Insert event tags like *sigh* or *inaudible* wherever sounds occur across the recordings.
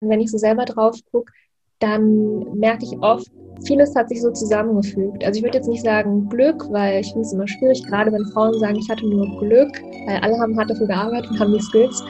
wenn ich so selber drauf gucke, dann merke ich oft, vieles hat sich so zusammengefügt. Also ich würde jetzt nicht sagen Glück, weil ich finde es immer schwierig, gerade wenn Frauen sagen, ich hatte nur Glück, weil alle haben hart dafür gearbeitet und haben die Skills.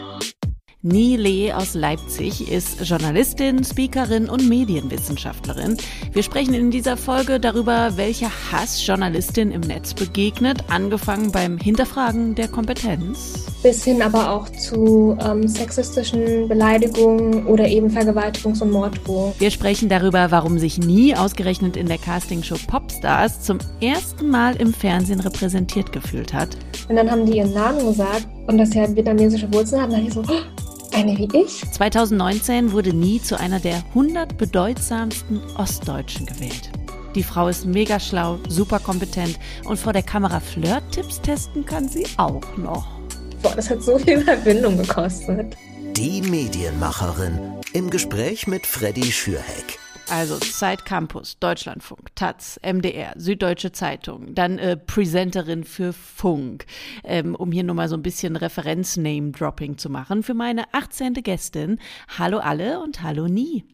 Nie Lee aus Leipzig ist Journalistin, Speakerin und Medienwissenschaftlerin. Wir sprechen in dieser Folge darüber, welcher Hass Journalistin im Netz begegnet, angefangen beim Hinterfragen der Kompetenz. Bis hin aber auch zu ähm, sexistischen Beleidigungen oder eben Vergewaltigungs- und Morddrohungen. Wir sprechen darüber, warum sich nie ausgerechnet in der Castingshow Popstars zum ersten Mal im Fernsehen repräsentiert gefühlt hat. Und dann haben die ihren Namen gesagt und dass sie halt vietnamesische Wurzeln hatten, dann ich so, oh, eine wie ich? 2019 wurde Nie zu einer der 100 bedeutsamsten Ostdeutschen gewählt. Die Frau ist mega schlau, super kompetent und vor der Kamera Flirt-Tipps testen kann sie auch noch. Boah, das hat so viel Verbindung gekostet. Die Medienmacherin im Gespräch mit Freddy Schürheck. Also Zeit Campus, Deutschlandfunk, Taz, MDR, Süddeutsche Zeitung, dann äh, Presenterin für Funk, ähm, um hier nur mal so ein bisschen Referenz-Name-Dropping zu machen für meine 18. Gästin. Hallo alle und hallo Nie.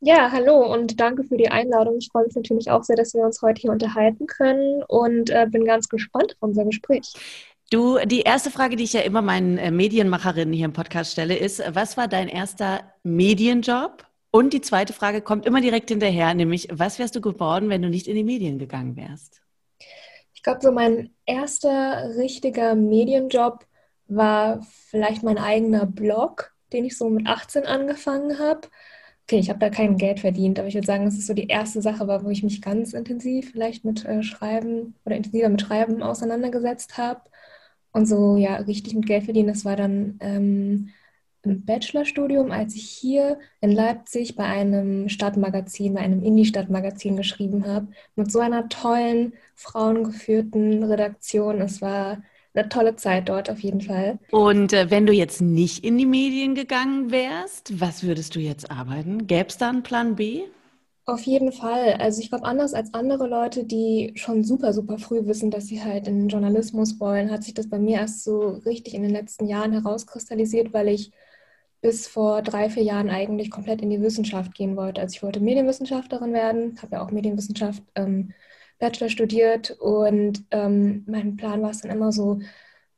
Ja, hallo und danke für die Einladung. Ich freue mich natürlich auch sehr, dass wir uns heute hier unterhalten können und äh, bin ganz gespannt auf unser Gespräch. Du, die erste Frage, die ich ja immer meinen äh, Medienmacherinnen hier im Podcast stelle, ist, was war dein erster Medienjob? Und die zweite Frage kommt immer direkt hinterher, nämlich, was wärst du geworden, wenn du nicht in die Medien gegangen wärst? Ich glaube, so mein erster richtiger Medienjob war vielleicht mein eigener Blog, den ich so mit 18 angefangen habe. Okay, ich habe da kein Geld verdient, aber ich würde sagen, es so die erste Sache wo ich mich ganz intensiv vielleicht mit äh, Schreiben oder intensiver mit Schreiben auseinandergesetzt habe. Und so, ja, richtig mit Geld verdienen, das war dann ähm, im Bachelorstudium, als ich hier in Leipzig bei einem Stadtmagazin, bei einem Indie-Stadtmagazin geschrieben habe, mit so einer tollen, frauengeführten Redaktion. Es war eine tolle Zeit dort auf jeden Fall. Und äh, wenn du jetzt nicht in die Medien gegangen wärst, was würdest du jetzt arbeiten? Gäbe es da einen Plan B? Auf jeden Fall. Also ich glaube, anders als andere Leute, die schon super, super früh wissen, dass sie halt in den Journalismus wollen, hat sich das bei mir erst so richtig in den letzten Jahren herauskristallisiert, weil ich bis vor drei, vier Jahren eigentlich komplett in die Wissenschaft gehen wollte. Also ich wollte Medienwissenschaftlerin werden, habe ja auch Medienwissenschaft ähm, Bachelor studiert und ähm, mein Plan war es dann immer so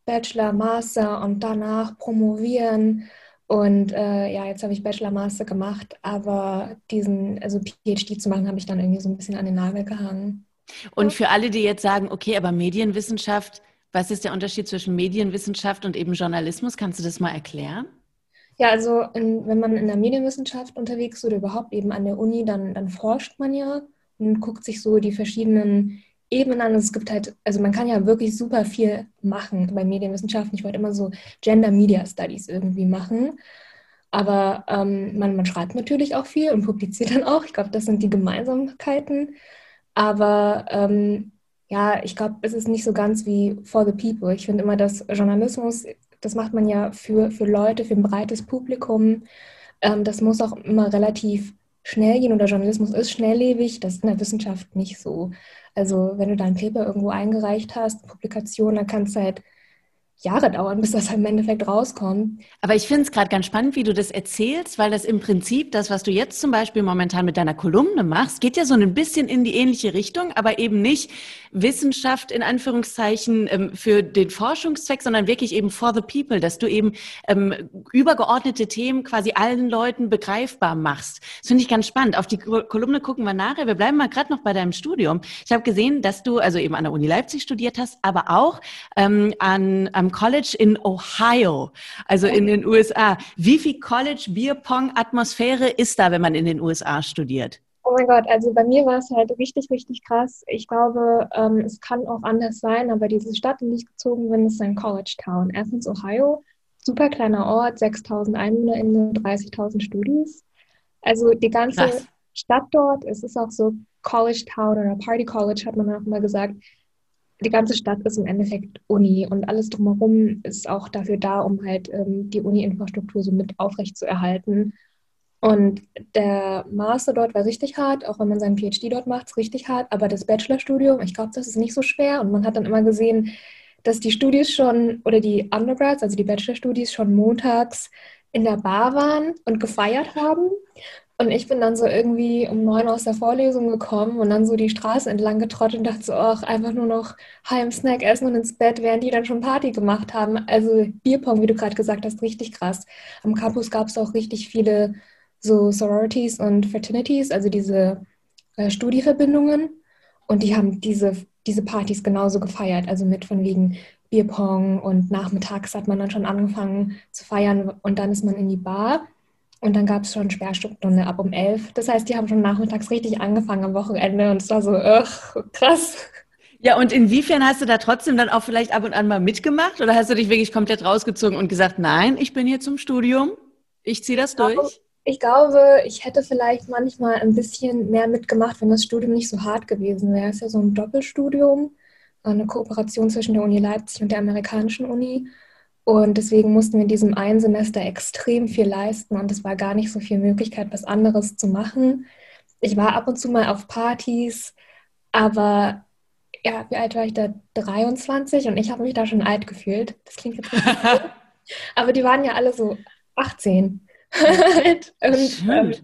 Bachelor, Master und danach promovieren. Und äh, ja, jetzt habe ich Bachelor, Master gemacht, aber diesen, also PhD zu machen, habe ich dann irgendwie so ein bisschen an den Nagel gehangen. Und für alle, die jetzt sagen, okay, aber Medienwissenschaft, was ist der Unterschied zwischen Medienwissenschaft und eben Journalismus? Kannst du das mal erklären? Ja, also in, wenn man in der Medienwissenschaft unterwegs ist oder überhaupt eben an der Uni, dann, dann forscht man ja und guckt sich so die verschiedenen Ebenen an. Es gibt halt, also man kann ja wirklich super viel machen bei Medienwissenschaften. Ich wollte immer so Gender Media Studies irgendwie machen. Aber ähm, man, man schreibt natürlich auch viel und publiziert dann auch. Ich glaube, das sind die Gemeinsamkeiten. Aber ähm, ja, ich glaube, es ist nicht so ganz wie For the People. Ich finde immer, dass Journalismus das macht man ja für, für Leute, für ein breites Publikum. Ähm, das muss auch immer relativ schnell gehen oder Journalismus ist schnelllebig. Das ist in der Wissenschaft nicht so. Also wenn du dein Paper irgendwo eingereicht hast, Publikation, dann kannst du halt Jahre dauern, bis das im Endeffekt rauskommt. Aber ich finde es gerade ganz spannend, wie du das erzählst, weil das im Prinzip, das, was du jetzt zum Beispiel momentan mit deiner Kolumne machst, geht ja so ein bisschen in die ähnliche Richtung, aber eben nicht Wissenschaft in Anführungszeichen ähm, für den Forschungszweck, sondern wirklich eben for the people, dass du eben ähm, übergeordnete Themen quasi allen Leuten begreifbar machst. Das finde ich ganz spannend. Auf die Kolumne gucken wir nachher. Wir bleiben mal gerade noch bei deinem Studium. Ich habe gesehen, dass du also eben an der Uni Leipzig studiert hast, aber auch ähm, an, am College in Ohio, also in den USA. Wie viel College Bierpong Atmosphäre ist da, wenn man in den USA studiert? Oh mein Gott, also bei mir war es halt richtig, richtig krass. Ich glaube, ähm, es kann auch anders sein, aber diese Stadt, in die ich gezogen bin, ist ein College Town. Erstens Ohio, super kleiner Ort, 6000 EinwohnerInnen, 30.000 Studis. Also die ganze krass. Stadt dort, es ist auch so College Town oder Party College, hat man auch immer gesagt die ganze Stadt ist im Endeffekt Uni und alles drumherum ist auch dafür da, um halt ähm, die Uni-Infrastruktur so mit aufrecht zu erhalten. Und der Master dort war richtig hart, auch wenn man seinen PhD dort macht, ist richtig hart. Aber das Bachelorstudium, ich glaube, das ist nicht so schwer. Und man hat dann immer gesehen, dass die Studis schon oder die Undergrads, also die Bachelorstudies, schon montags in der Bar waren und gefeiert haben. Und ich bin dann so irgendwie um neun aus der Vorlesung gekommen und dann so die Straße entlang getrottet und dachte so, ach, einfach nur noch heim Snack essen und ins Bett, während die dann schon Party gemacht haben. Also Bierpong, wie du gerade gesagt hast, richtig krass. Am Campus gab es auch richtig viele so Sororities und Fraternities, also diese äh, Studieverbindungen. Und die haben diese, diese Partys genauso gefeiert, also mit von wegen Bierpong und nachmittags hat man dann schon angefangen zu feiern und dann ist man in die Bar und dann gab es schon Sperrstunde ab um elf. Das heißt, die haben schon nachmittags richtig angefangen am Wochenende und es war so, ach, krass. Ja, und inwiefern hast du da trotzdem dann auch vielleicht ab und an mal mitgemacht oder hast du dich wirklich komplett rausgezogen und gesagt, nein, ich bin hier zum Studium, ich ziehe das durch? Ich glaube, ich hätte vielleicht manchmal ein bisschen mehr mitgemacht, wenn das Studium nicht so hart gewesen wäre. Es ist ja so ein Doppelstudium, eine Kooperation zwischen der Uni Leipzig und der amerikanischen Uni. Und deswegen mussten wir in diesem einen Semester extrem viel leisten und es war gar nicht so viel Möglichkeit, was anderes zu machen. Ich war ab und zu mal auf Partys, aber ja, wie alt war ich da? 23 und ich habe mich da schon alt gefühlt. Das klingt jetzt nicht so. *laughs* aber die waren ja alle so 18. *laughs* und ähm,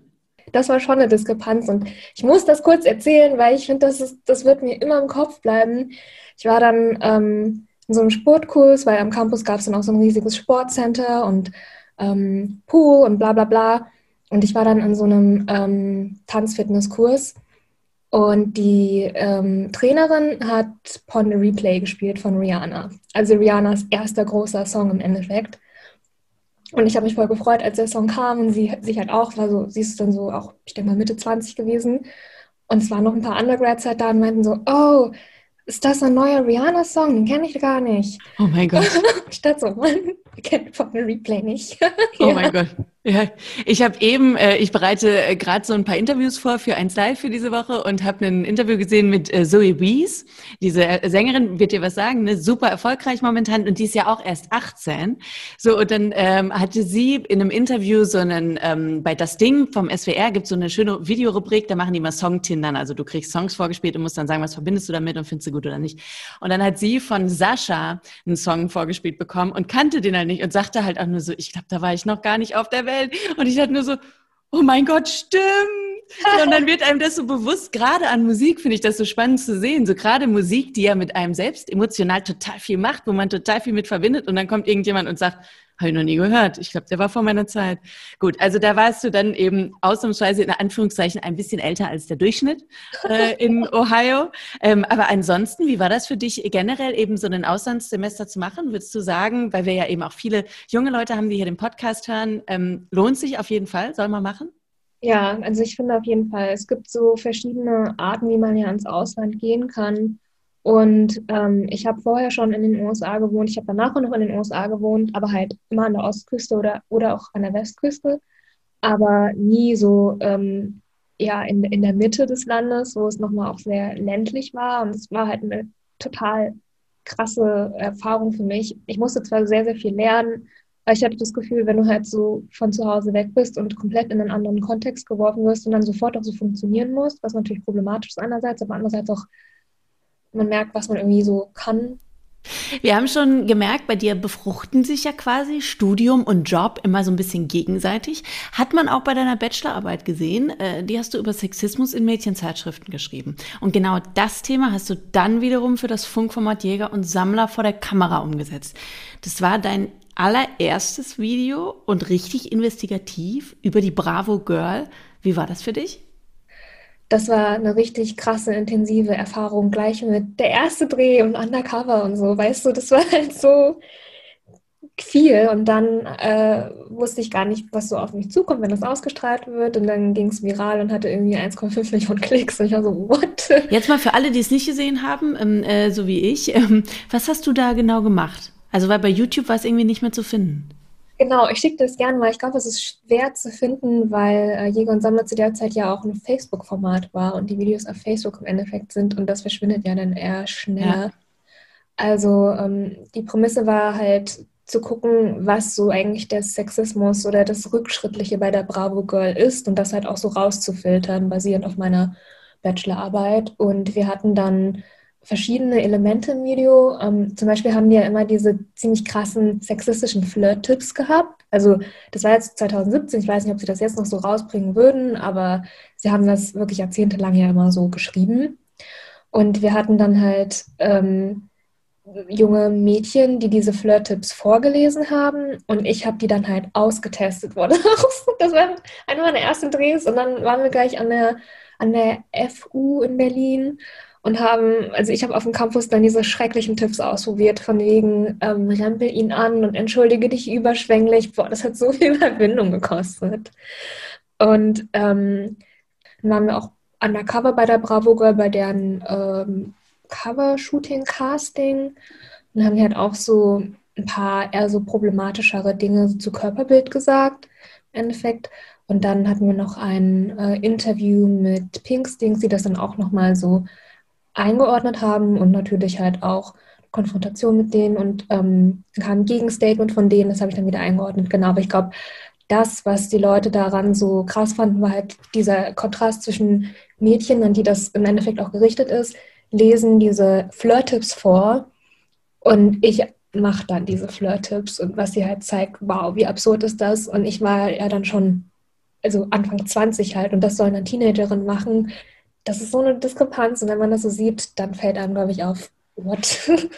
das war schon eine Diskrepanz und ich muss das kurz erzählen, weil ich finde, das, das wird mir immer im Kopf bleiben. Ich war dann ähm, in so einem Sportkurs, weil am Campus gab es dann auch so ein riesiges Sportcenter und ähm, Pool und bla bla bla. Und ich war dann in so einem ähm, Tanzfitnesskurs und die ähm, Trainerin hat Pon Replay gespielt von Rihanna. Also Rihannas erster großer Song im Endeffekt. Und ich habe mich voll gefreut, als der Song kam und sie sich halt auch, war so, sie ist dann so auch, ich denke mal Mitte 20 gewesen. Und es waren noch ein paar Undergrads halt da und meinten so, oh, ist das ein neuer Rihanna-Song? Den kenne ich gar nicht. Oh mein Gott. *laughs* Statt so, man kennt von Replay nicht. *laughs* oh mein Gott. Ja, ich habe eben, äh, ich bereite äh, gerade so ein paar Interviews vor für eins Live für diese Woche und habe ein Interview gesehen mit äh, Zoe Wees. Diese äh, Sängerin wird dir was sagen, ne? super erfolgreich momentan und die ist ja auch erst 18. So und dann ähm, hatte sie in einem Interview so einen ähm, bei das Ding vom SWR gibt so eine schöne Videorubrik, da machen die mal Songtindern, also du kriegst Songs vorgespielt und musst dann sagen, was verbindest du damit und findest du gut oder nicht. Und dann hat sie von Sascha einen Song vorgespielt bekommen und kannte den halt nicht und sagte halt auch nur so, ich glaube, da war ich noch gar nicht auf der Welt Welt. Und ich dachte nur so, oh mein Gott, stimmt. und dann wird einem das so bewusst, gerade an Musik finde ich das so spannend zu sehen. So gerade Musik, die ja mit einem selbst emotional total viel macht, wo man total viel mit verbindet und dann kommt irgendjemand und sagt, habe ich noch nie gehört. Ich glaube, der war vor meiner Zeit. Gut, also da warst du dann eben ausnahmsweise in Anführungszeichen ein bisschen älter als der Durchschnitt äh, in *laughs* Ohio. Ähm, aber ansonsten, wie war das für dich generell eben so ein Auslandssemester zu machen? Würdest du sagen, weil wir ja eben auch viele junge Leute haben, die hier den Podcast hören, ähm, lohnt sich auf jeden Fall? Soll man machen? Ja, also ich finde auf jeden Fall, es gibt so verschiedene Arten, wie man ja ins Ausland gehen kann. Und ähm, ich habe vorher schon in den USA gewohnt, ich habe danach auch noch in den USA gewohnt, aber halt immer an der Ostküste oder, oder auch an der Westküste, aber nie so ähm, ja, in, in der Mitte des Landes, wo es nochmal auch sehr ländlich war. Und es war halt eine total krasse Erfahrung für mich. Ich musste zwar sehr, sehr viel lernen, aber ich hatte das Gefühl, wenn du halt so von zu Hause weg bist und komplett in einen anderen Kontext geworfen wirst und dann sofort auch so funktionieren musst, was natürlich problematisch ist einerseits, aber andererseits auch man merkt, was man irgendwie so kann. Wir haben schon gemerkt, bei dir befruchten sich ja quasi Studium und Job immer so ein bisschen gegenseitig. Hat man auch bei deiner Bachelorarbeit gesehen, äh, die hast du über Sexismus in Mädchenzeitschriften geschrieben. Und genau das Thema hast du dann wiederum für das Funkformat Jäger und Sammler vor der Kamera umgesetzt. Das war dein allererstes Video und richtig investigativ über die Bravo Girl. Wie war das für dich? Das war eine richtig krasse, intensive Erfahrung, gleich mit der erste Dreh und Undercover und so, weißt du, das war *laughs* halt so viel und dann äh, wusste ich gar nicht, was so auf mich zukommt, wenn das ausgestrahlt wird und dann ging es viral und hatte irgendwie 1,5 *laughs* Millionen Klicks und ich war so, what? Jetzt mal für alle, die es nicht gesehen haben, ähm, äh, so wie ich, ähm, was hast du da genau gemacht? Also weil bei YouTube war es irgendwie nicht mehr zu finden. Genau, ich schicke das gerne mal. Ich glaube, es ist schwer zu finden, weil äh, Jäger und Sammler zu der Zeit ja auch ein Facebook-Format war und die Videos auf Facebook im Endeffekt sind und das verschwindet ja dann eher schneller. Ja. Also ähm, die Prämisse war halt zu gucken, was so eigentlich der Sexismus oder das Rückschrittliche bei der Bravo Girl ist und das halt auch so rauszufiltern, basierend auf meiner Bachelorarbeit. Und wir hatten dann verschiedene Elemente im Video. Ähm, zum Beispiel haben die ja immer diese ziemlich krassen sexistischen Flirt-Tipps gehabt. Also das war jetzt 2017, ich weiß nicht, ob sie das jetzt noch so rausbringen würden, aber sie haben das wirklich jahrzehntelang ja immer so geschrieben. Und wir hatten dann halt ähm, junge Mädchen, die diese Flirt-Tipps vorgelesen haben und ich habe die dann halt ausgetestet worden. *laughs* das war einer meiner ersten Drehs und dann waren wir gleich an der, an der FU in Berlin und haben, also ich habe auf dem Campus dann diese schrecklichen Tipps ausprobiert, von wegen ähm, rempel ihn an und entschuldige dich überschwänglich. Boah, das hat so *laughs* viel Überwindung gekostet. Und ähm, dann waren wir auch undercover bei der Bravo Girl, bei deren ähm, Cover-Shooting-Casting und haben die halt auch so ein paar eher so problematischere Dinge zu Körperbild gesagt, im Endeffekt. Und dann hatten wir noch ein äh, Interview mit Pinkstings, die das dann auch nochmal so eingeordnet haben und natürlich halt auch Konfrontation mit denen und ähm, kam ein Gegenstatement von denen, das habe ich dann wieder eingeordnet. Genau, aber ich glaube, das, was die Leute daran so krass fanden, war halt dieser Kontrast zwischen Mädchen, an die das im Endeffekt auch gerichtet ist, lesen diese Flirt-Tipps vor und ich mache dann diese Flirt-Tipps und was sie halt zeigt, wow, wie absurd ist das? Und ich war ja dann schon, also Anfang 20 halt und das sollen dann Teenagerinnen machen das ist so eine Diskrepanz und wenn man das so sieht, dann fällt einem, glaube ich, auf, what? *laughs*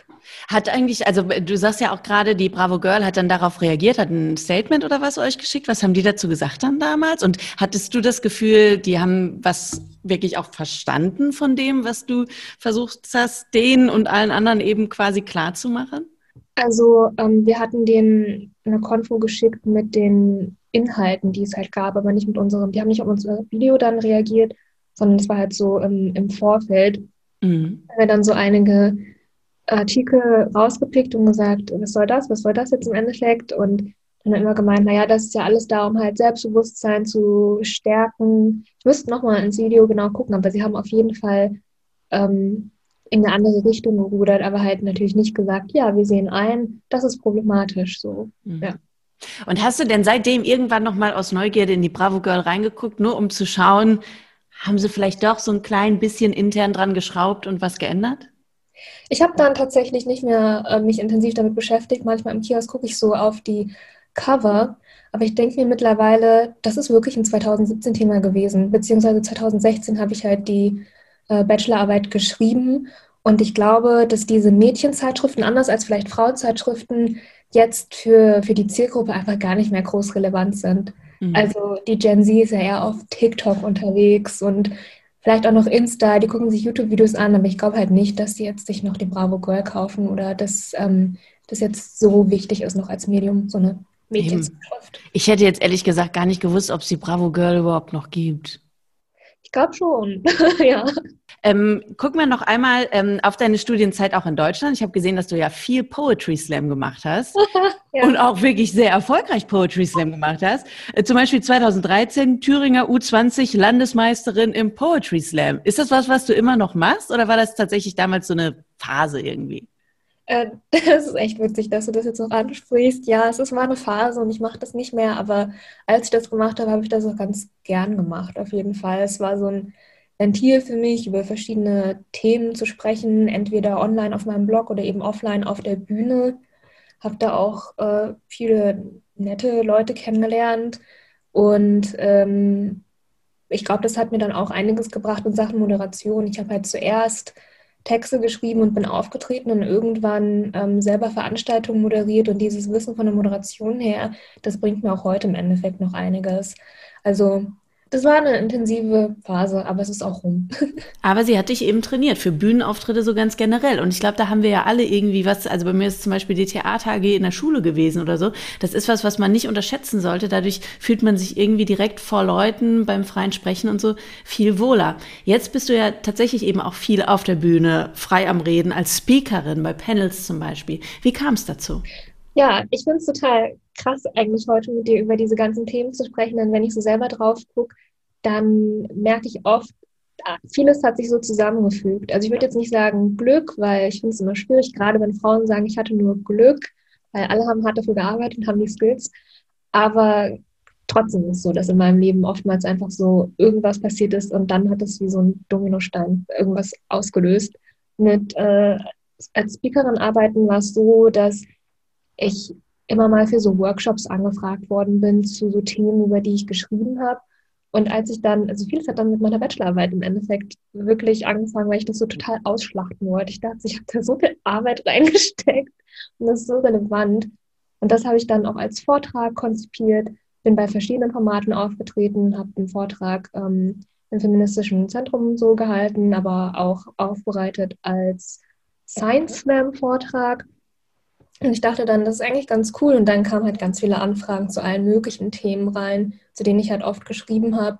Hat eigentlich, also du sagst ja auch gerade, die Bravo Girl hat dann darauf reagiert, hat ein Statement oder was euch geschickt. Was haben die dazu gesagt dann damals? Und hattest du das Gefühl, die haben was wirklich auch verstanden von dem, was du versucht hast, denen und allen anderen eben quasi klar zu machen? Also ähm, wir hatten denen eine Konfo geschickt mit den Inhalten, die es halt gab, aber nicht mit unserem. Die haben nicht auf unser Video dann reagiert, sondern es war halt so im, im Vorfeld. Mhm. Haben wir dann so einige Artikel rausgepickt und gesagt, was soll das, was soll das jetzt im Endeffekt? Und dann immer gemeint, naja, das ist ja alles da, um halt Selbstbewusstsein zu stärken. Ich müsste nochmal ins Video genau gucken, aber sie haben auf jeden Fall ähm, in eine andere Richtung gerudert, aber halt natürlich nicht gesagt, ja, wir sehen ein, das ist problematisch so. Mhm. Ja. Und hast du denn seitdem irgendwann nochmal aus Neugierde in die Bravo Girl reingeguckt, nur um zu schauen, haben Sie vielleicht doch so ein klein bisschen intern dran geschraubt und was geändert? Ich habe dann tatsächlich nicht mehr äh, mich intensiv damit beschäftigt. Manchmal im Kiosk gucke ich so auf die Cover, aber ich denke mir mittlerweile, das ist wirklich ein 2017-Thema gewesen. Beziehungsweise 2016 habe ich halt die äh, Bachelorarbeit geschrieben und ich glaube, dass diese Mädchenzeitschriften, anders als vielleicht Frauenzeitschriften, jetzt für, für die Zielgruppe einfach gar nicht mehr groß relevant sind. Mhm. Also die Gen Z ist ja eher auf TikTok unterwegs und vielleicht auch noch Insta, die gucken sich YouTube-Videos an, aber ich glaube halt nicht, dass die jetzt sich noch die Bravo Girl kaufen oder dass ähm, das jetzt so wichtig ist noch als Medium, so eine Medienzeitschrift. Ich hätte jetzt ehrlich gesagt gar nicht gewusst, ob es die Bravo Girl überhaupt noch gibt. Ich glaube schon, *laughs* ja. Ähm, gucken wir noch einmal ähm, auf deine Studienzeit auch in Deutschland. Ich habe gesehen, dass du ja viel Poetry Slam gemacht hast *laughs* ja. und auch wirklich sehr erfolgreich Poetry Slam gemacht hast. Äh, zum Beispiel 2013 Thüringer U20 Landesmeisterin im Poetry Slam. Ist das was, was du immer noch machst oder war das tatsächlich damals so eine Phase irgendwie? Äh, *laughs* das ist echt witzig, dass du das jetzt noch ansprichst. Ja, es ist mal eine Phase und ich mache das nicht mehr, aber als ich das gemacht habe, habe ich das auch ganz gern gemacht, auf jeden Fall. Es war so ein Ventil für mich, über verschiedene Themen zu sprechen, entweder online auf meinem Blog oder eben offline auf der Bühne. Habe da auch äh, viele nette Leute kennengelernt und ähm, ich glaube, das hat mir dann auch einiges gebracht in Sachen Moderation. Ich habe halt zuerst Texte geschrieben und bin aufgetreten und irgendwann ähm, selber Veranstaltungen moderiert und dieses Wissen von der Moderation her, das bringt mir auch heute im Endeffekt noch einiges. Also das war eine intensive Phase, aber es ist auch rum. *laughs* Aber sie hat dich eben trainiert für Bühnenauftritte so ganz generell. Und ich glaube, da haben wir ja alle irgendwie was, also bei mir ist zum Beispiel die Theater AG in der Schule gewesen oder so. Das ist was, was man nicht unterschätzen sollte. Dadurch fühlt man sich irgendwie direkt vor Leuten beim freien Sprechen und so viel wohler. Jetzt bist du ja tatsächlich eben auch viel auf der Bühne, frei am Reden, als Speakerin bei Panels zum Beispiel. Wie kam es dazu? Ja, ich finde es total krass, eigentlich heute mit dir über diese ganzen Themen zu sprechen, denn wenn ich so selber drauf gucke, dann merke ich oft, ah, vieles hat sich so zusammengefügt. Also ich würde jetzt nicht sagen Glück, weil ich finde es immer schwierig, gerade wenn Frauen sagen, ich hatte nur Glück, weil alle haben hart dafür gearbeitet und haben die Skills. Aber trotzdem ist es so, dass in meinem Leben oftmals einfach so irgendwas passiert ist und dann hat es wie so ein Dominostein irgendwas ausgelöst. mit äh, als Speakerin arbeiten war es so, dass ich immer mal für so Workshops angefragt worden bin zu so Themen, über die ich geschrieben habe. Und als ich dann, also vieles hat dann mit meiner Bachelorarbeit im Endeffekt wirklich angefangen, weil ich das so total ausschlachten wollte. Ich dachte, ich habe da so viel Arbeit *laughs* reingesteckt und das ist so relevant. Und das habe ich dann auch als Vortrag konzipiert, bin bei verschiedenen Formaten aufgetreten, habe einen Vortrag ähm, im feministischen Zentrum so gehalten, aber auch aufbereitet als Science Slam Vortrag. Und ich dachte dann, das ist eigentlich ganz cool. Und dann kamen halt ganz viele Anfragen zu allen möglichen Themen rein, zu denen ich halt oft geschrieben habe.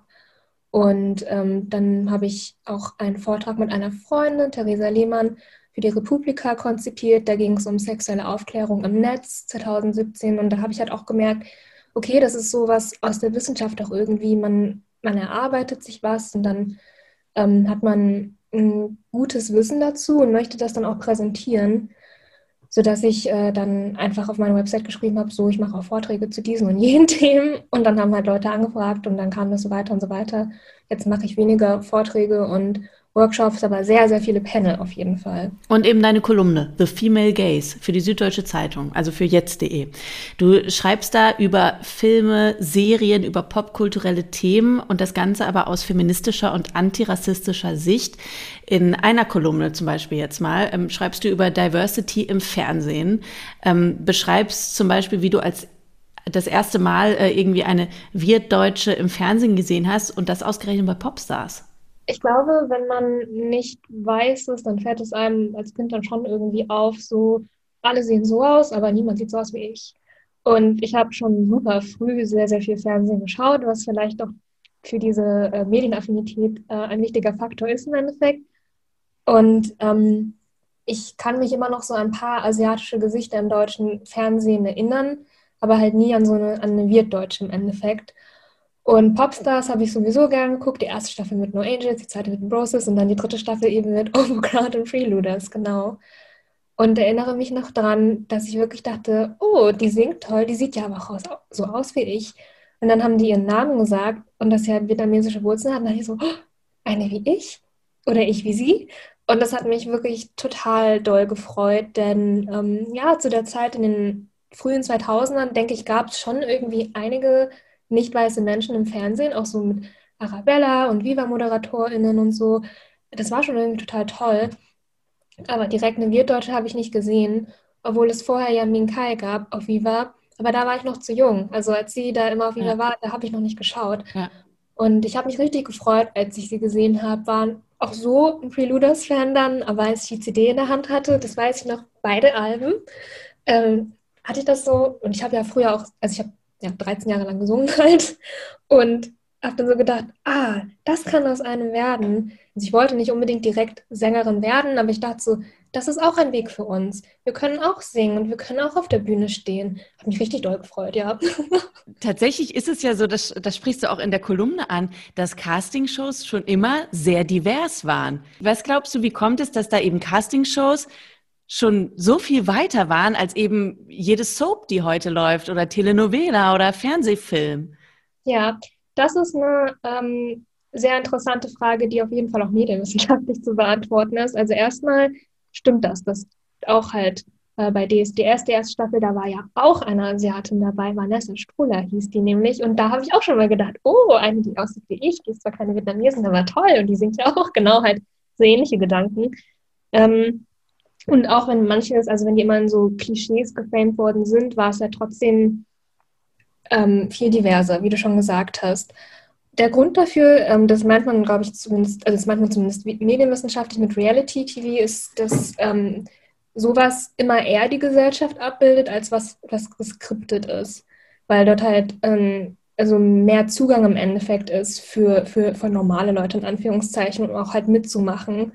Und ähm, dann habe ich auch einen Vortrag mit einer Freundin, Theresa Lehmann, für die Republika konzipiert. Da ging es um sexuelle Aufklärung im Netz 2017. Und da habe ich halt auch gemerkt, okay, das ist sowas aus der Wissenschaft auch irgendwie. Man, man erarbeitet sich was und dann ähm, hat man ein gutes Wissen dazu und möchte das dann auch präsentieren, sodass ich äh, dann einfach auf meine Website geschrieben habe, so, ich mache auch Vorträge zu diesen und jenen *laughs* Themen und dann haben halt Leute angefragt und dann kam das so weiter und so weiter. Jetzt mache ich weniger Vorträge und Workshops, aber sehr, sehr viele Panel auf jeden Fall. Und eben deine Kolumne, The Female Gaze, für die Süddeutsche Zeitung, also für jetzt.de. Du schreibst da über Filme, Serien, über popkulturelle Themen und das Ganze aber aus feministischer und antirassistischer Sicht. In einer Kolumne zum Beispiel jetzt mal ähm, schreibst du über Diversity im Fernsehen, ähm, beschreibst zum Beispiel, wie du als das erste Mal äh, irgendwie eine Wirtdeutsche im Fernsehen gesehen hast und das ausgerechnet bei Popstars. Ich glaube, wenn man nicht weiß es, dann fällt es einem als Kind dann schon irgendwie auf, so alle sehen so aus, aber niemand sieht so aus wie ich. Und ich habe schon super früh sehr, sehr viel Fernsehen geschaut, was vielleicht auch für diese äh, Medienaffinität äh, ein wichtiger Faktor ist im Endeffekt. Und ähm, ich kann mich immer noch so ein paar asiatische Gesichter im deutschen Fernsehen erinnern, aber halt nie an so eine, an eine Wirtdeutsche im Endeffekt. Und Popstars habe ich sowieso gern geguckt. Die erste Staffel mit No Angels, die zweite mit Broses und dann die dritte Staffel eben mit *laughs* Overcrowd und Freeloaders, genau. Und erinnere mich noch daran, dass ich wirklich dachte, oh, die singt toll, die sieht ja aber auch so aus wie ich. Und dann haben die ihren Namen gesagt und dass sie halt vietnamesische Wurzeln hatten. Da dachte ich so, oh, eine wie ich oder ich wie sie. Und das hat mich wirklich total doll gefreut, denn ähm, ja, zu der Zeit in den frühen 2000ern, denke ich, gab es schon irgendwie einige nicht weiße Menschen im Fernsehen, auch so mit Arabella und Viva-ModeratorInnen und so. Das war schon irgendwie total toll. Aber direkt eine Wirtdeutsche habe ich nicht gesehen, obwohl es vorher ja Min Kai gab auf Viva. Aber da war ich noch zu jung. Also als sie da immer auf Viva ja. war, da habe ich noch nicht geschaut. Ja. Und ich habe mich richtig gefreut, als ich sie gesehen habe. Waren auch so ein Preluders-Fan dann, aber als ich die CD in der Hand hatte, das weiß ich noch, beide Alben, ähm, hatte ich das so. Und ich habe ja früher auch, also ich habe ja, 13 Jahre lang gesungen *laughs* halt. Und habe dann so gedacht, ah, das kann aus einem werden. Also ich wollte nicht unbedingt direkt Sängerin werden, aber ich dachte so, das ist auch ein Weg für uns. Wir können auch singen und wir können auch auf der Bühne stehen. Habe mich richtig doll gefreut, ja. *laughs* Tatsächlich ist es ja so, das, das sprichst du auch in der Kolumne an, dass Castingshows schon immer sehr divers waren. Was glaubst du, wie kommt es, dass da eben Castingshows schon so viel weiter waren als eben jede Soap, die heute läuft oder Telenovela oder Fernsehfilm? Ja, das ist eine ähm, sehr interessante Frage, die auf jeden Fall auch medienwissenschaftlich zu beantworten ist. Also erstmal stimmt das, dass auch halt äh, bei DSDS, die erste Staffel, da war ja auch eine Asiatin dabei, Vanessa Struller hieß die nämlich. Und da habe ich auch schon mal gedacht, oh, eine, die aussieht wie ich, die ist zwar keine Vietnamesin, aber toll. Und die singt ja auch genau halt so ähnliche Gedanken. Ähm, und auch wenn manches, also wenn die immer in so Klischees geframed worden sind, war es ja trotzdem ähm, viel diverser, wie du schon gesagt hast. Der Grund dafür, ähm, das meint man, glaube ich, zumindest, also das meint man zumindest medienwissenschaftlich mit Reality TV, ist, dass ähm, sowas immer eher die Gesellschaft abbildet, als was, was geskriptet ist. Weil dort halt ähm, also mehr Zugang im Endeffekt ist für, für, für normale Leute in Anführungszeichen und auch halt mitzumachen.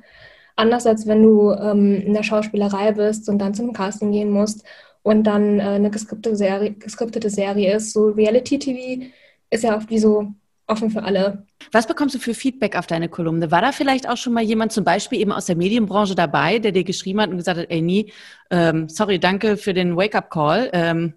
Anders als wenn du ähm, in der Schauspielerei bist und dann zum Casting gehen musst und dann äh, eine geskriptete Serie, geskriptete Serie ist. So Reality-TV ist ja oft wie so offen für alle. Was bekommst du für Feedback auf deine Kolumne? War da vielleicht auch schon mal jemand zum Beispiel eben aus der Medienbranche dabei, der dir geschrieben hat und gesagt hat, ey nie, ähm, sorry, danke für den Wake-up-Call. Ähm,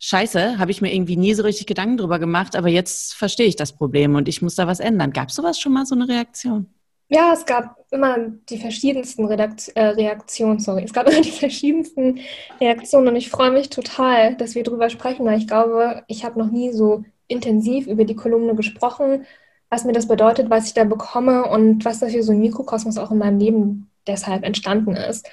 scheiße, habe ich mir irgendwie nie so richtig Gedanken drüber gemacht, aber jetzt verstehe ich das Problem und ich muss da was ändern. Gab es sowas schon mal, so eine Reaktion? Ja, es gab immer die verschiedensten Redakt äh, Reaktionen, sorry, es gab *laughs* immer die verschiedensten Reaktionen und ich freue mich total, dass wir darüber sprechen, weil ich glaube, ich habe noch nie so intensiv über die Kolumne gesprochen, was mir das bedeutet, was ich da bekomme und was dafür so ein Mikrokosmos auch in meinem Leben deshalb entstanden ist.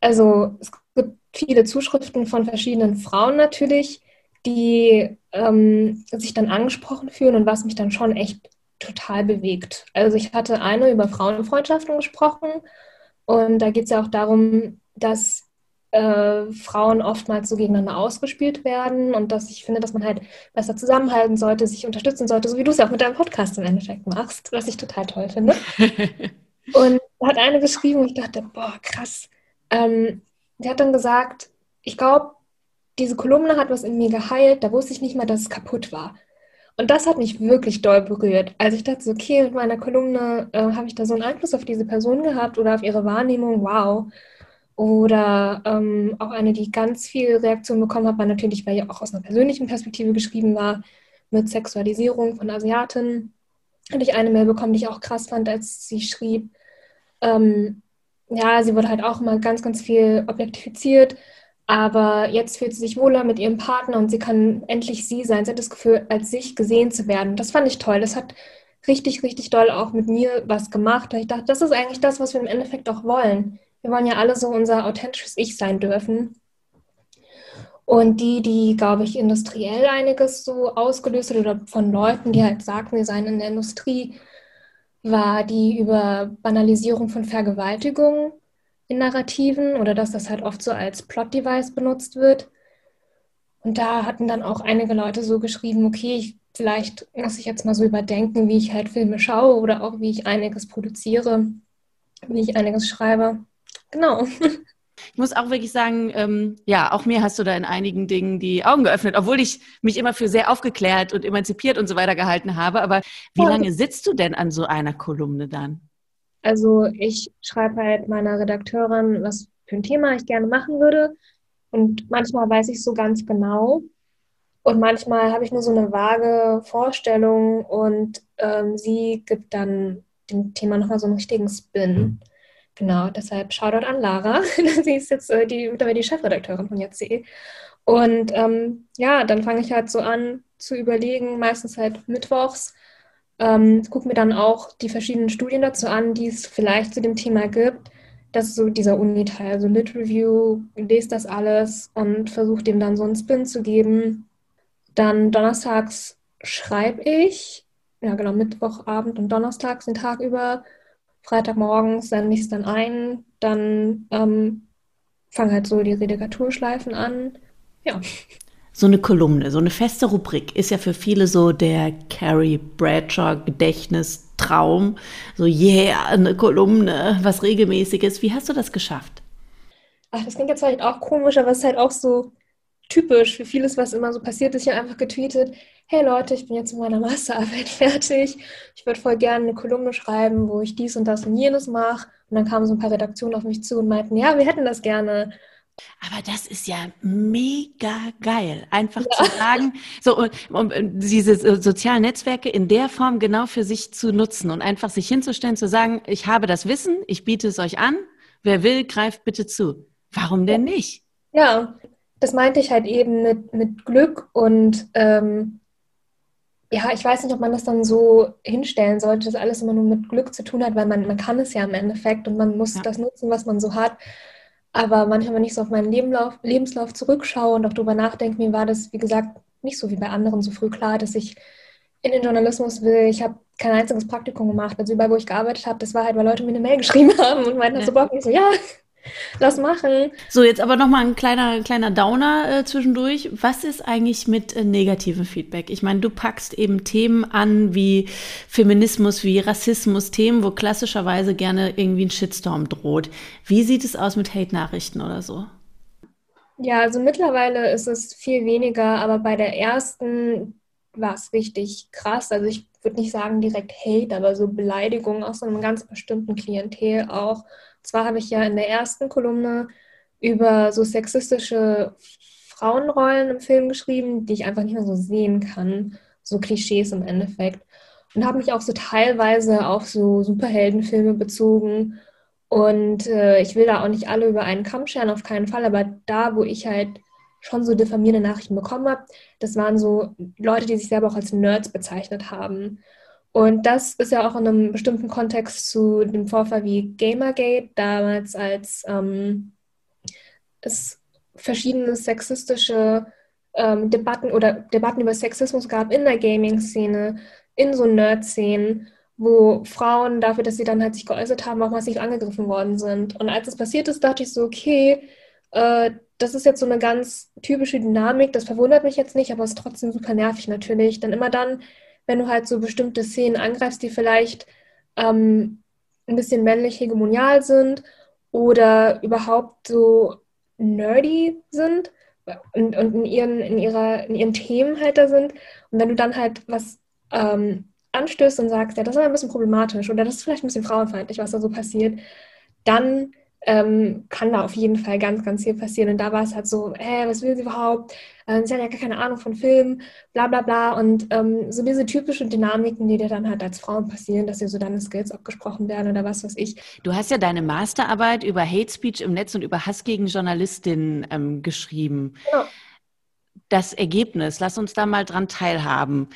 Also es gibt viele Zuschriften von verschiedenen Frauen natürlich, die ähm, sich dann angesprochen fühlen und was mich dann schon echt total bewegt. Also ich hatte eine über Frauenfreundschaften gesprochen und da geht es ja auch darum, dass äh, Frauen oftmals so gegeneinander ausgespielt werden und dass ich finde, dass man halt besser zusammenhalten sollte, sich unterstützen sollte, so wie du es ja auch mit deinem Podcast im Endeffekt machst, was ich total toll finde. *laughs* und da hat eine geschrieben und ich dachte, boah, krass. Ähm, die hat dann gesagt, ich glaube, diese Kolumne hat was in mir geheilt, da wusste ich nicht mal, dass es kaputt war. Und das hat mich wirklich doll berührt. Also ich dachte so, okay, mit meiner Kolumne äh, habe ich da so einen Einfluss auf diese Person gehabt oder auf ihre Wahrnehmung, wow. Oder ähm, auch eine, die ganz viel Reaktion bekommen hat, war natürlich, weil ja auch aus einer persönlichen Perspektive geschrieben war, mit Sexualisierung von Asiaten. Hatte ich eine Mail bekommen, die ich auch krass fand, als sie schrieb. Ähm, ja, sie wurde halt auch immer ganz, ganz viel objektifiziert aber jetzt fühlt sie sich wohler mit ihrem Partner und sie kann endlich sie sein. Sie hat das Gefühl, als sich gesehen zu werden. Das fand ich toll. Das hat richtig, richtig doll auch mit mir was gemacht. Ich dachte, das ist eigentlich das, was wir im Endeffekt auch wollen. Wir wollen ja alle so unser authentisches Ich sein dürfen. Und die, die, glaube ich, industriell einiges so ausgelöst hat oder von Leuten, die halt sagten, wir seien in der Industrie, war die über Banalisierung von Vergewaltigung in Narrativen oder dass das halt oft so als Plot-Device benutzt wird. Und da hatten dann auch einige Leute so geschrieben, okay, ich, vielleicht muss ich jetzt mal so überdenken, wie ich halt Filme schaue oder auch wie ich einiges produziere, wie ich einiges schreibe. Genau. *laughs* Ich muss auch wirklich sagen, ähm, ja, auch mir hast du da in einigen Dingen die Augen geöffnet, obwohl ich mich immer für sehr aufgeklärt und emanzipiert und so weiter gehalten habe. Aber wie lange sitzt du denn an so einer Kolumne dann? Also ich schreibe halt meiner Redakteurin, was für ein Thema ich gerne machen würde. Und manchmal weiß ich so ganz genau. Und manchmal habe ich nur so eine vage Vorstellung und ähm, sie gibt dann dem Thema nochmal so einen richtigen Spin. Genau, deshalb Shoutout an Lara. *laughs* sie ist jetzt äh, die, mittlerweile die Chefredakteurin von jetzt.de. Und ähm, ja, dann fange ich halt so an zu überlegen, meistens halt mittwochs, ähm, gucke mir dann auch die verschiedenen Studien dazu an, die es vielleicht zu dem Thema gibt. Das ist so dieser Uni-Teil, also Lit Review, lese das alles und versuche dem dann so einen Spin zu geben. Dann donnerstags schreibe ich, ja genau, Mittwochabend und donnerstags den Tag über. Freitagmorgens sende ich es dann ein, dann ähm, fange halt so die Redikaturschleifen an. Ja so eine Kolumne, so eine feste Rubrik ist ja für viele so der Carrie Bradshaw Gedächtnistraum. So, yeah, eine Kolumne, was regelmäßiges. Wie hast du das geschafft? Ach, das klingt jetzt vielleicht auch komisch, aber es ist halt auch so typisch für vieles, was immer so passiert ist. Ich habe einfach getweetet, hey Leute, ich bin jetzt mit meiner Masterarbeit *laughs* fertig. Ich würde voll gerne eine Kolumne schreiben, wo ich dies und das und jenes mache. Und dann kamen so ein paar Redaktionen auf mich zu und meinten, ja, wir hätten das gerne. Aber das ist ja mega geil, einfach ja. zu sagen, so und, und, diese sozialen Netzwerke in der Form genau für sich zu nutzen und einfach sich hinzustellen, zu sagen, ich habe das Wissen, ich biete es euch an, wer will, greift bitte zu. Warum denn nicht? Ja, das meinte ich halt eben mit, mit Glück und ähm, ja, ich weiß nicht, ob man das dann so hinstellen sollte, dass alles immer nur mit Glück zu tun hat, weil man, man kann es ja im Endeffekt und man muss ja. das nutzen, was man so hat. Aber manchmal, wenn ich so auf meinen Lebenlauf, Lebenslauf zurückschaue und auch darüber nachdenke, mir war das, wie gesagt, nicht so wie bei anderen so früh klar, dass ich in den Journalismus will. Ich habe kein einziges Praktikum gemacht. Also überall, wo ich gearbeitet habe, das war halt, weil Leute mir eine Mail geschrieben *laughs* haben und meinten ja. so Bock. Ich so, ja, lass machen. So, jetzt aber nochmal ein kleiner, kleiner Downer äh, zwischendurch. Was ist eigentlich mit äh, negativem Feedback? Ich meine, du packst eben Themen an wie Feminismus, wie Rassismus, Themen, wo klassischerweise gerne irgendwie ein Shitstorm droht. Wie sieht es aus mit Hate-Nachrichten oder so? Ja, also mittlerweile ist es viel weniger, aber bei der ersten war es richtig krass. Also ich würde nicht sagen direkt Hate, aber so Beleidigungen aus einem ganz bestimmten Klientel auch zwar habe ich ja in der ersten Kolumne über so sexistische Frauenrollen im Film geschrieben, die ich einfach nicht mehr so sehen kann. So Klischees im Endeffekt. und habe mich auch so teilweise auf so Superheldenfilme bezogen. Und äh, ich will da auch nicht alle über einen Kamm scheren, auf keinen Fall, aber da, wo ich halt schon so diffamierende Nachrichten bekommen habe, das waren so Leute, die sich selber auch als Nerds bezeichnet haben. Und das ist ja auch in einem bestimmten Kontext zu dem Vorfall wie Gamergate, damals als ähm, es verschiedene sexistische ähm, Debatten oder Debatten über Sexismus gab in der Gaming-Szene, in so Nerd-Szenen, wo Frauen dafür, dass sie dann halt sich geäußert haben, auch massiv angegriffen worden sind. Und als es passiert ist, dachte ich so, okay, äh, das ist jetzt so eine ganz typische Dynamik, das verwundert mich jetzt nicht, aber es ist trotzdem super nervig natürlich. Denn immer dann, wenn du halt so bestimmte Szenen angreifst, die vielleicht ähm, ein bisschen männlich hegemonial sind oder überhaupt so nerdy sind und, und in, ihren, in, ihrer, in ihren Themen halt da sind. Und wenn du dann halt was ähm, anstößt und sagst, ja, das ist ein bisschen problematisch oder das ist vielleicht ein bisschen frauenfeindlich, was da so passiert, dann ähm, kann da auf jeden Fall ganz, ganz viel passieren. Und da war es halt so, hä, was will sie überhaupt? Ähm, sie hat ja gar keine Ahnung von Filmen, bla bla bla. Und ähm, so diese typischen Dynamiken, die dir dann halt als Frauen passieren, dass dir so deine Skills abgesprochen werden oder was weiß ich. Du hast ja deine Masterarbeit über Hate Speech im Netz und über Hass gegen Journalistinnen ähm, geschrieben. Genau. Das Ergebnis, lass uns da mal dran teilhaben.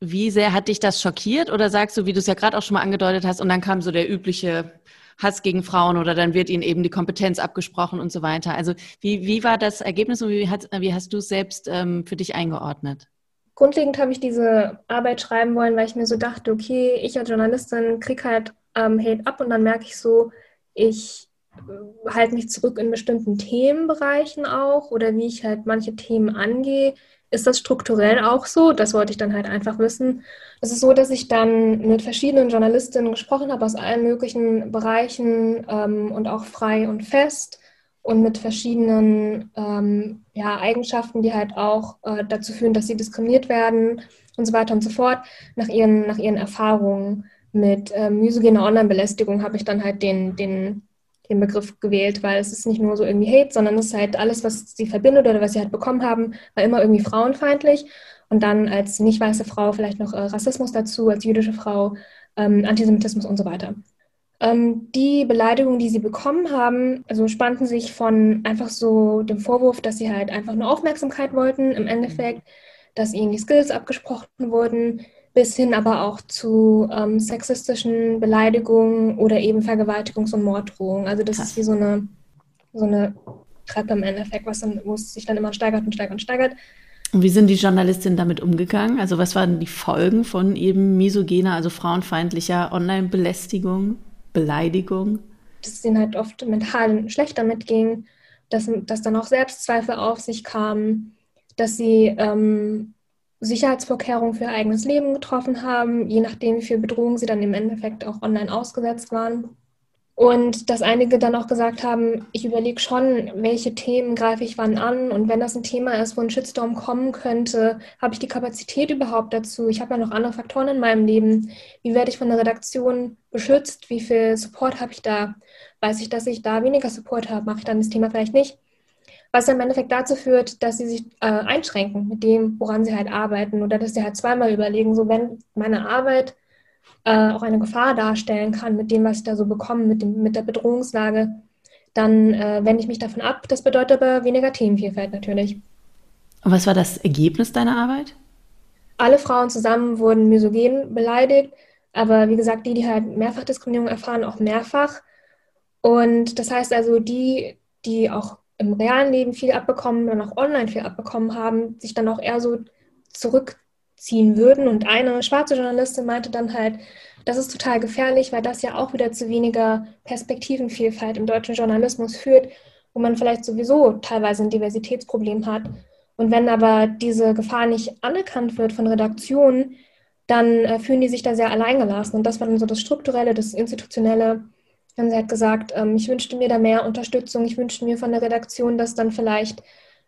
Wie sehr hat dich das schockiert oder sagst du, wie du es ja gerade auch schon mal angedeutet hast, und dann kam so der übliche Hass gegen Frauen oder dann wird ihnen eben die Kompetenz abgesprochen und so weiter. Also wie, wie war das Ergebnis und wie, hat, wie hast du es selbst ähm, für dich eingeordnet? Grundlegend habe ich diese Arbeit schreiben wollen, weil ich mir so dachte, okay, ich als Journalistin kriege halt ähm, Hate ab und dann merke ich so, ich äh, halte mich zurück in bestimmten Themenbereichen auch oder wie ich halt manche Themen angehe. Ist das strukturell auch so? Das wollte ich dann halt einfach wissen. Es ist so, dass ich dann mit verschiedenen Journalistinnen gesprochen habe aus allen möglichen Bereichen ähm, und auch frei und fest und mit verschiedenen ähm, ja, Eigenschaften, die halt auch äh, dazu führen, dass sie diskriminiert werden und so weiter und so fort, nach ihren, nach ihren Erfahrungen. Mit äh, mysogener Online-Belästigung habe ich dann halt den, den den Begriff gewählt, weil es ist nicht nur so irgendwie Hate, sondern es ist halt alles, was sie verbindet oder was sie halt bekommen haben, war immer irgendwie frauenfeindlich. Und dann als nicht weiße Frau vielleicht noch äh, Rassismus dazu, als jüdische Frau ähm, Antisemitismus und so weiter. Ähm, die Beleidigungen, die sie bekommen haben, also spannten sich von einfach so dem Vorwurf, dass sie halt einfach nur Aufmerksamkeit wollten, im Endeffekt, dass ihnen die Skills abgesprochen wurden, bis hin aber auch zu ähm, sexistischen Beleidigungen oder eben Vergewaltigungs- und Morddrohungen. Also das Krass. ist wie so eine, so eine Treppe im Endeffekt, was dann, wo es sich dann immer steigert und steigert und steigert. Und wie sind die Journalistinnen damit umgegangen? Also was waren die Folgen von eben misogener, also frauenfeindlicher Online-Belästigung, Beleidigung? Dass es ihnen halt oft mental schlecht damit ging, dass, dass dann auch Selbstzweifel auf sich kamen, dass sie ähm, Sicherheitsvorkehrungen für ihr eigenes Leben getroffen haben, je nachdem, wie viel Bedrohung sie dann im Endeffekt auch online ausgesetzt waren. Und dass einige dann auch gesagt haben, ich überlege schon, welche Themen greife ich wann an. Und wenn das ein Thema ist, wo ein Shitstorm kommen könnte, habe ich die Kapazität überhaupt dazu? Ich habe ja noch andere Faktoren in meinem Leben. Wie werde ich von der Redaktion beschützt? Wie viel Support habe ich da? Weiß ich, dass ich da weniger Support habe? Mache ich dann das Thema vielleicht nicht? Was dann im Endeffekt dazu führt, dass sie sich äh, einschränken mit dem, woran sie halt arbeiten oder dass sie halt zweimal überlegen, so wenn meine Arbeit äh, auch eine Gefahr darstellen kann mit dem, was ich da so bekomme, mit, dem, mit der Bedrohungslage, dann äh, wende ich mich davon ab. Das bedeutet aber weniger Themenvielfalt natürlich. Und was war das Ergebnis deiner Arbeit? Alle Frauen zusammen wurden misogen beleidigt, aber wie gesagt, die, die halt Mehrfachdiskriminierung erfahren, auch mehrfach. Und das heißt also, die, die auch im realen Leben viel abbekommen und auch online viel abbekommen haben, sich dann auch eher so zurückziehen würden. Und eine schwarze Journalistin meinte dann halt, das ist total gefährlich, weil das ja auch wieder zu weniger Perspektivenvielfalt im deutschen Journalismus führt, wo man vielleicht sowieso teilweise ein Diversitätsproblem hat. Und wenn aber diese Gefahr nicht anerkannt wird von Redaktionen, dann äh, fühlen die sich da sehr alleingelassen. Und das war dann so das Strukturelle, das Institutionelle, sie hat gesagt, ähm, ich wünschte mir da mehr Unterstützung. Ich wünschte mir von der Redaktion, dass dann vielleicht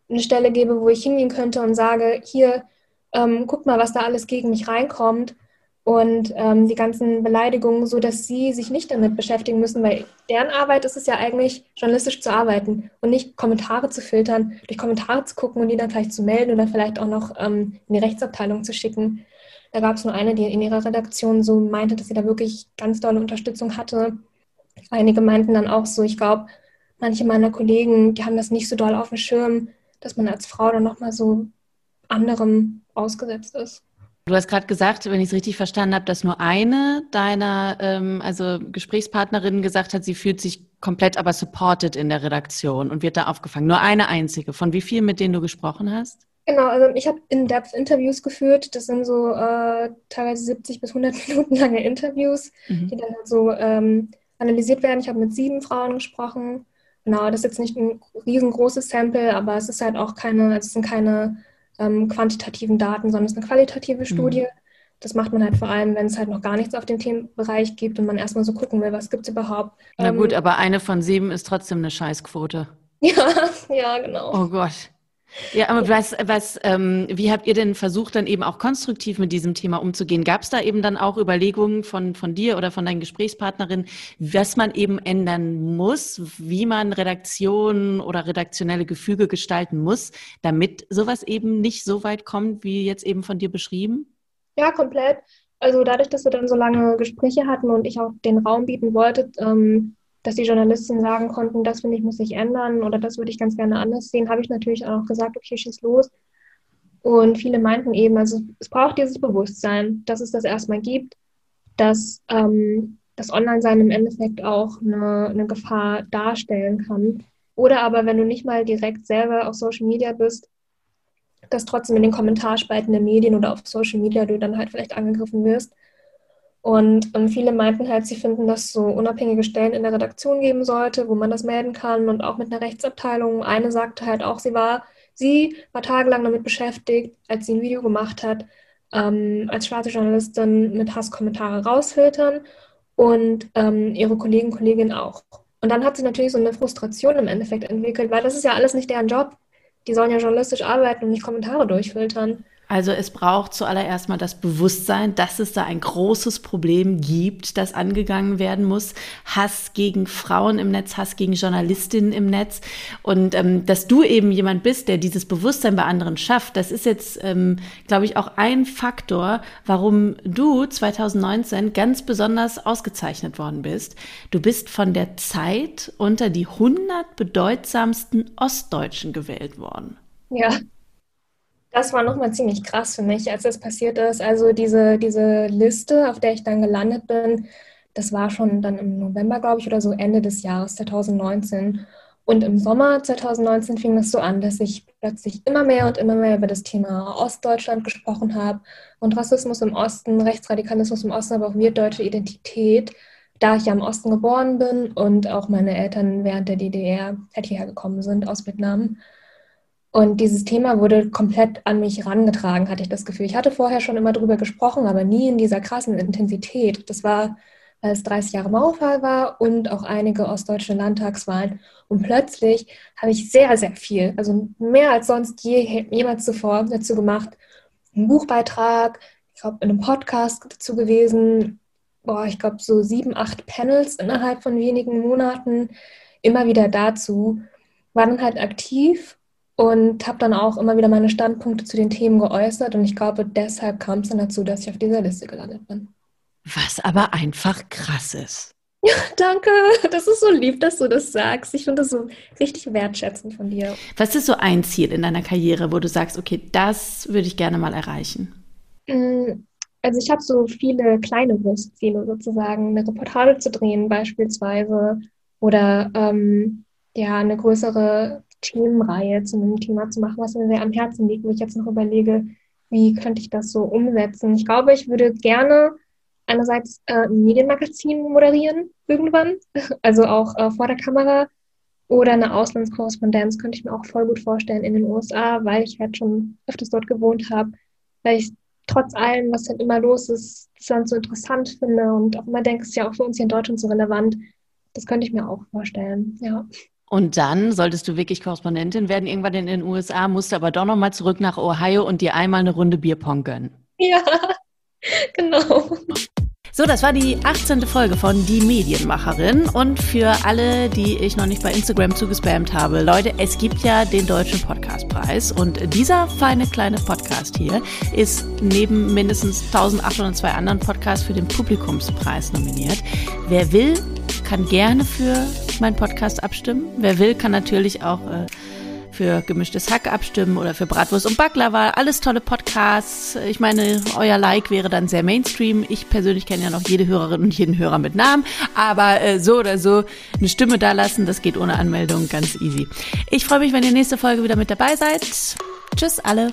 eine Stelle gäbe, wo ich hingehen könnte und sage, hier, ähm, guck mal, was da alles gegen mich reinkommt. Und ähm, die ganzen Beleidigungen, so dass sie sich nicht damit beschäftigen müssen, weil deren Arbeit ist es ja eigentlich, journalistisch zu arbeiten und nicht Kommentare zu filtern, durch Kommentare zu gucken und die dann vielleicht zu melden oder vielleicht auch noch ähm, in die Rechtsabteilung zu schicken. Da gab es nur eine, die in ihrer Redaktion so meinte, dass sie da wirklich ganz tolle Unterstützung hatte. Einige meinten dann auch so, ich glaube, manche meiner Kollegen, die haben das nicht so doll auf dem Schirm, dass man als Frau dann nochmal so anderem ausgesetzt ist. Du hast gerade gesagt, wenn ich es richtig verstanden habe, dass nur eine deiner ähm, also Gesprächspartnerinnen gesagt hat, sie fühlt sich komplett aber supported in der Redaktion und wird da aufgefangen. Nur eine einzige. Von wie vielen, mit denen du gesprochen hast? Genau, also ich habe In-Depth-Interviews geführt. Das sind so äh, teilweise 70 bis 100 *laughs* Minuten lange Interviews, mhm. die dann halt so ähm, analysiert werden. Ich habe mit sieben Frauen gesprochen. Genau, das ist jetzt nicht ein riesengroßes Sample, aber es ist halt auch keine, also es sind keine ähm, quantitativen Daten, sondern es ist eine qualitative mhm. Studie. Das macht man halt vor allem, wenn es halt noch gar nichts auf dem Themenbereich gibt und man erstmal so gucken will, was gibt es überhaupt. Na gut, ähm, aber eine von sieben ist trotzdem eine Scheißquote. *laughs* Ja, ja, genau. Oh Gott. Ja, aber was, was, ähm, wie habt ihr denn versucht, dann eben auch konstruktiv mit diesem Thema umzugehen? Gab es da eben dann auch Überlegungen von, von dir oder von deinen Gesprächspartnerinnen, was man eben ändern muss, wie man Redaktionen oder redaktionelle Gefüge gestalten muss, damit sowas eben nicht so weit kommt, wie jetzt eben von dir beschrieben? Ja, komplett. Also dadurch, dass wir dann so lange Gespräche hatten und ich auch den Raum bieten wollte, ähm, dass die Journalisten sagen konnten, das finde ich muss sich ändern oder das würde ich ganz gerne anders sehen, habe ich natürlich auch gesagt, okay, schieß los. Und viele meinten eben, also es braucht dieses Bewusstsein, dass es das erstmal gibt, dass ähm, das Online-Sein im Endeffekt auch eine, eine Gefahr darstellen kann. Oder aber, wenn du nicht mal direkt selber auf Social Media bist, dass trotzdem in den Kommentarspalten der Medien oder auf Social Media du dann halt vielleicht angegriffen wirst. Und, und viele meinten halt, sie finden, dass es so unabhängige Stellen in der Redaktion geben sollte, wo man das melden kann und auch mit einer Rechtsabteilung. Eine sagte halt auch, sie war, sie war tagelang damit beschäftigt, als sie ein Video gemacht hat, ähm, als schwarze Journalistin mit Hasskommentare rausfiltern und ähm, ihre Kollegen Kolleginnen auch. Und dann hat sie natürlich so eine Frustration im Endeffekt entwickelt, weil das ist ja alles nicht deren Job. Die sollen ja journalistisch arbeiten und nicht Kommentare durchfiltern. Also es braucht zuallererst mal das Bewusstsein, dass es da ein großes Problem gibt, das angegangen werden muss. Hass gegen Frauen im Netz, Hass gegen Journalistinnen im Netz. Und ähm, dass du eben jemand bist, der dieses Bewusstsein bei anderen schafft, das ist jetzt, ähm, glaube ich, auch ein Faktor, warum du 2019 ganz besonders ausgezeichnet worden bist. Du bist von der Zeit unter die 100 bedeutsamsten Ostdeutschen gewählt worden. Ja. Das war nochmal ziemlich krass für mich, als das passiert ist. Also diese, diese Liste, auf der ich dann gelandet bin, das war schon dann im November, glaube ich, oder so Ende des Jahres 2019. Und im Sommer 2019 fing das so an, dass ich plötzlich immer mehr und immer mehr über das Thema Ostdeutschland gesprochen habe und Rassismus im Osten, Rechtsradikalismus im Osten, aber auch wir deutsche Identität, da ich ja im Osten geboren bin und auch meine Eltern während der DDR halt hierher gekommen sind aus Vietnam. Und dieses Thema wurde komplett an mich herangetragen, hatte ich das Gefühl. Ich hatte vorher schon immer drüber gesprochen, aber nie in dieser krassen Intensität. Das war, weil es 30 Jahre Mauerfall war und auch einige ostdeutsche Landtagswahlen. Und plötzlich habe ich sehr, sehr viel, also mehr als sonst je, jemals zuvor dazu gemacht. Ein Buchbeitrag, ich glaube, in einem Podcast dazu gewesen. Boah, ich glaube, so sieben, acht Panels innerhalb von wenigen Monaten. Immer wieder dazu. War dann halt aktiv und habe dann auch immer wieder meine Standpunkte zu den Themen geäußert und ich glaube, deshalb kam es dann dazu, dass ich auf dieser Liste gelandet bin. Was aber einfach krass ist. *laughs* Ja, danke. Das ist so lieb, dass du das sagst. Ich finde das so richtig wertschätzend von dir. Was ist so ein Ziel in deiner Karriere, wo du sagst, okay, das würde ich gerne mal erreichen? Mm, also ich habe so viele kleine Ziele sozusagen, eine Reportage zu drehen beispielsweise oder ähm, ja, eine größere Themenreihe zu einem Thema zu machen, was mir sehr am Herzen liegt, wo ich jetzt noch überlege, wie könnte ich das so umsetzen. Ich glaube, ich würde gerne einerseits äh, ein Medienmagazin moderieren irgendwann, *laughs* also auch äh, vor der Kamera oder eine Auslandskorrespondenz könnte ich mir auch voll gut vorstellen in den USA, weil ich halt schon öfters dort gewohnt habe, weil ich trotz allem, was halt immer los ist, das Land so interessant finde und auch immer denke, es ist ja auch für uns hier in Deutschland so relevant. Das könnte ich mir auch vorstellen, ja. Und dann solltest du wirklich Korrespondentin werden, irgendwann in den USA, musst du aber doch nochmal zurück nach Ohio und dir einmal eine Runde Bierpong gönnen. Ja, *laughs* genau. So, das war die 18. Folge von Die Medienmacherin. Und für alle, die ich noch nicht bei Instagram zugespammt habe, Leute, es gibt ja den Deutschen Podcastpreis. Und dieser feine kleine Podcast hier ist neben mindestens 1802 anderen Podcasts für den Publikumspreis nominiert. Wer will, kann gerne für meinen Podcast abstimmen. Wer will, kann natürlich auch äh, für gemischtes Hack abstimmen oder für Bratwurst und Baklava. Alles tolle Podcasts. Ich meine, euer Like wäre dann sehr Mainstream. Ich persönlich kenne ja noch jede Hörerin und jeden Hörer mit Namen. Aber äh, so oder so eine Stimme da lassen, das geht ohne Anmeldung ganz easy. Ich freue mich, wenn ihr nächste Folge wieder mit dabei seid. Tschüss alle.